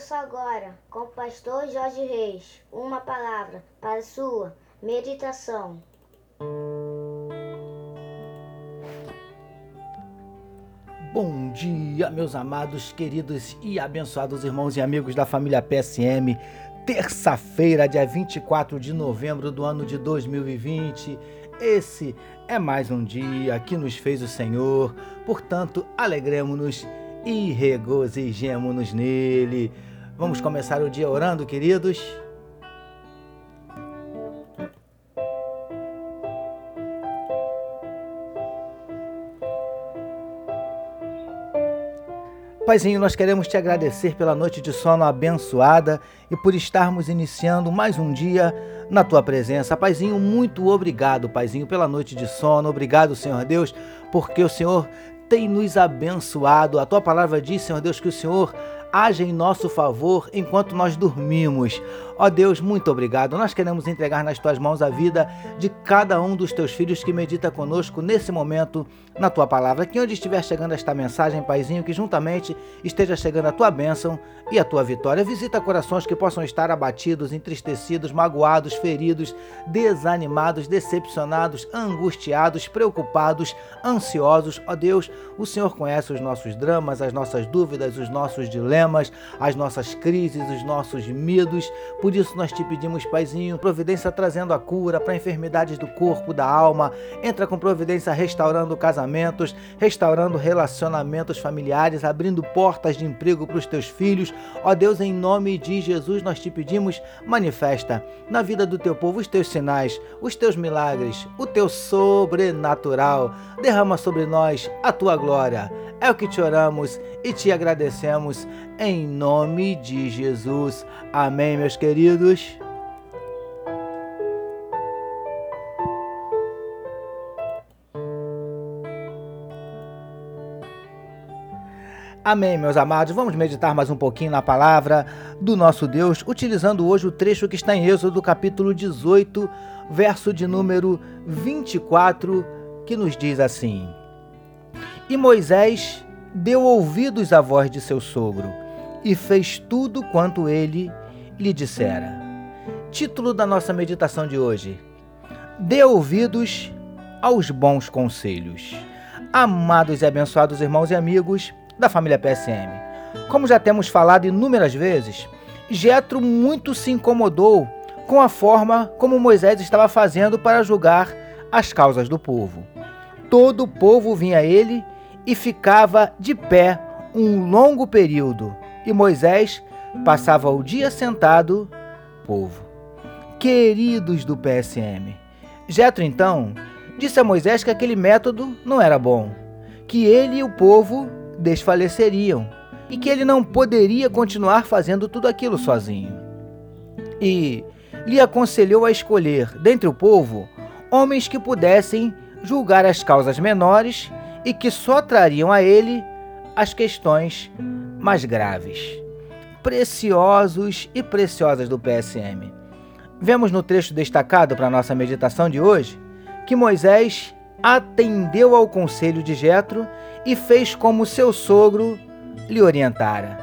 Ouça agora, com o pastor Jorge Reis, uma palavra para sua meditação. Bom dia, meus amados, queridos e abençoados irmãos e amigos da família PSM. Terça-feira, dia 24 de novembro do ano de 2020. Esse é mais um dia que nos fez o Senhor, portanto, alegremos-nos e regozijemo-nos nele. Vamos começar o dia orando, queridos? Paizinho, nós queremos te agradecer pela noite de sono abençoada e por estarmos iniciando mais um dia na tua presença. Paizinho, muito obrigado, Paizinho, pela noite de sono. Obrigado, Senhor Deus, porque o Senhor tem nos abençoado. A tua palavra diz, Senhor Deus, que o Senhor age em nosso favor enquanto nós dormimos. Ó Deus, muito obrigado. Nós queremos entregar nas tuas mãos a vida de cada um dos teus filhos que medita conosco nesse momento na tua palavra. Que onde estiver chegando esta mensagem, Paizinho, que juntamente esteja chegando a tua bênção e a tua vitória. Visita corações que possam estar abatidos, entristecidos, magoados, feridos, desanimados, decepcionados, angustiados, preocupados, ansiosos. Ó Deus, o Senhor conhece os nossos dramas, as nossas dúvidas, os nossos dilemas, as nossas crises, os nossos medos. Por isso nós te pedimos, Paizinho, providência trazendo a cura para enfermidades do corpo, da alma. Entra com providência restaurando casamentos, restaurando relacionamentos familiares, abrindo portas de emprego para os teus filhos. Ó Deus, em nome de Jesus, nós te pedimos, manifesta na vida do teu povo os teus sinais, os teus milagres, o teu sobrenatural. Derrama sobre nós a tua glória. É o que te oramos e te agradecemos em nome de Jesus. Amém, meus queridos. Amém, meus amados. Vamos meditar mais um pouquinho na palavra do nosso Deus, utilizando hoje o trecho que está em Êxodo, capítulo 18, verso de número 24, que nos diz assim: E Moisés deu ouvidos à voz de seu sogro e fez tudo quanto ele lhe dissera. Título da nossa meditação de hoje: Dê ouvidos aos bons conselhos. Amados e abençoados irmãos e amigos, da família PSM. Como já temos falado inúmeras vezes, Jetro muito se incomodou com a forma como Moisés estava fazendo para julgar as causas do povo. Todo o povo vinha a ele e ficava de pé um longo período, e Moisés passava o dia sentado, povo. Queridos do PSM, Jetro então disse a Moisés que aquele método não era bom, que ele e o povo desfaleceriam e que ele não poderia continuar fazendo tudo aquilo sozinho. E lhe aconselhou a escolher, dentre o povo, homens que pudessem julgar as causas menores e que só trariam a ele as questões mais graves. Preciosos e preciosas do PSM. Vemos no trecho destacado para nossa meditação de hoje que Moisés atendeu ao conselho de Jetro e fez como seu sogro lhe orientara,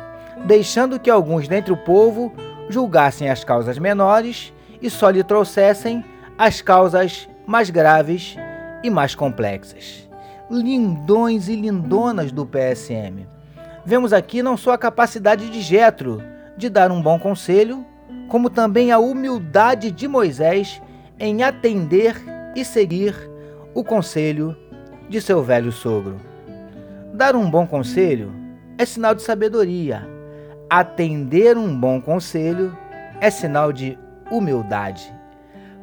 deixando que alguns dentre o povo julgassem as causas menores e só lhe trouxessem as causas mais graves e mais complexas. Lindões e lindonas do PSM. Vemos aqui não só a capacidade de Jetro de dar um bom conselho, como também a humildade de Moisés em atender e seguir o conselho de seu velho sogro. Dar um bom conselho é sinal de sabedoria. Atender um bom conselho é sinal de humildade.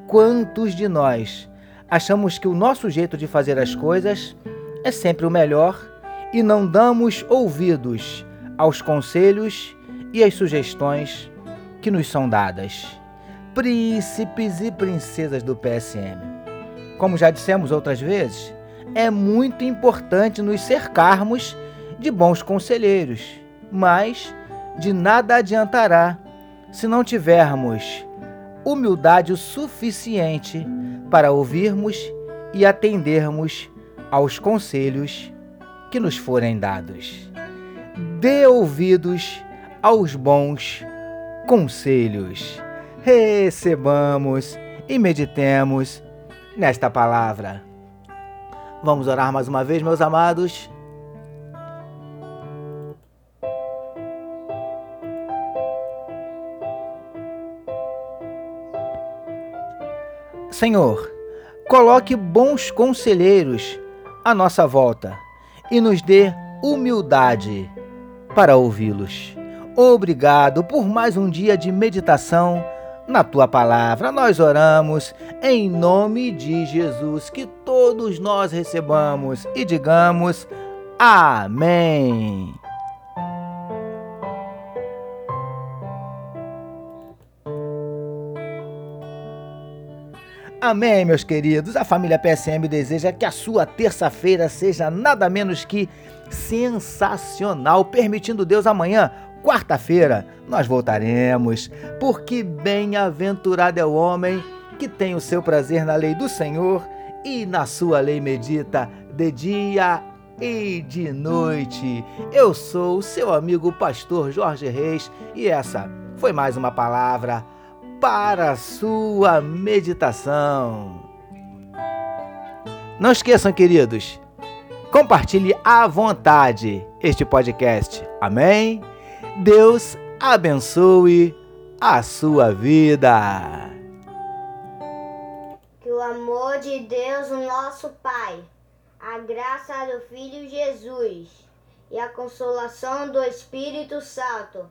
Quantos de nós achamos que o nosso jeito de fazer as coisas é sempre o melhor e não damos ouvidos aos conselhos e às sugestões que nos são dadas? Príncipes e princesas do PSM. Como já dissemos outras vezes, é muito importante nos cercarmos de bons conselheiros, mas de nada adiantará se não tivermos humildade o suficiente para ouvirmos e atendermos aos conselhos que nos forem dados. Dê ouvidos aos bons conselhos. Recebamos e meditemos nesta palavra. Vamos orar mais uma vez, meus amados. Senhor, coloque bons conselheiros à nossa volta e nos dê humildade para ouvi-los. Obrigado por mais um dia de meditação na tua palavra. Nós oramos em nome de Jesus, que todos nós recebamos e digamos amém. Amém, meus queridos. A família PSM deseja que a sua terça-feira seja nada menos que sensacional, permitindo Deus amanhã, quarta-feira, nós voltaremos, porque bem-aventurado é o homem que tem o seu prazer na lei do Senhor e na sua lei medita de dia e de noite. Eu sou o seu amigo pastor Jorge Reis e essa foi mais uma palavra para a sua meditação. Não esqueçam, queridos, compartilhe à vontade este podcast. Amém? Deus abençoe a sua vida. Que o amor de Deus, o nosso Pai, a graça do Filho Jesus e a consolação do Espírito Santo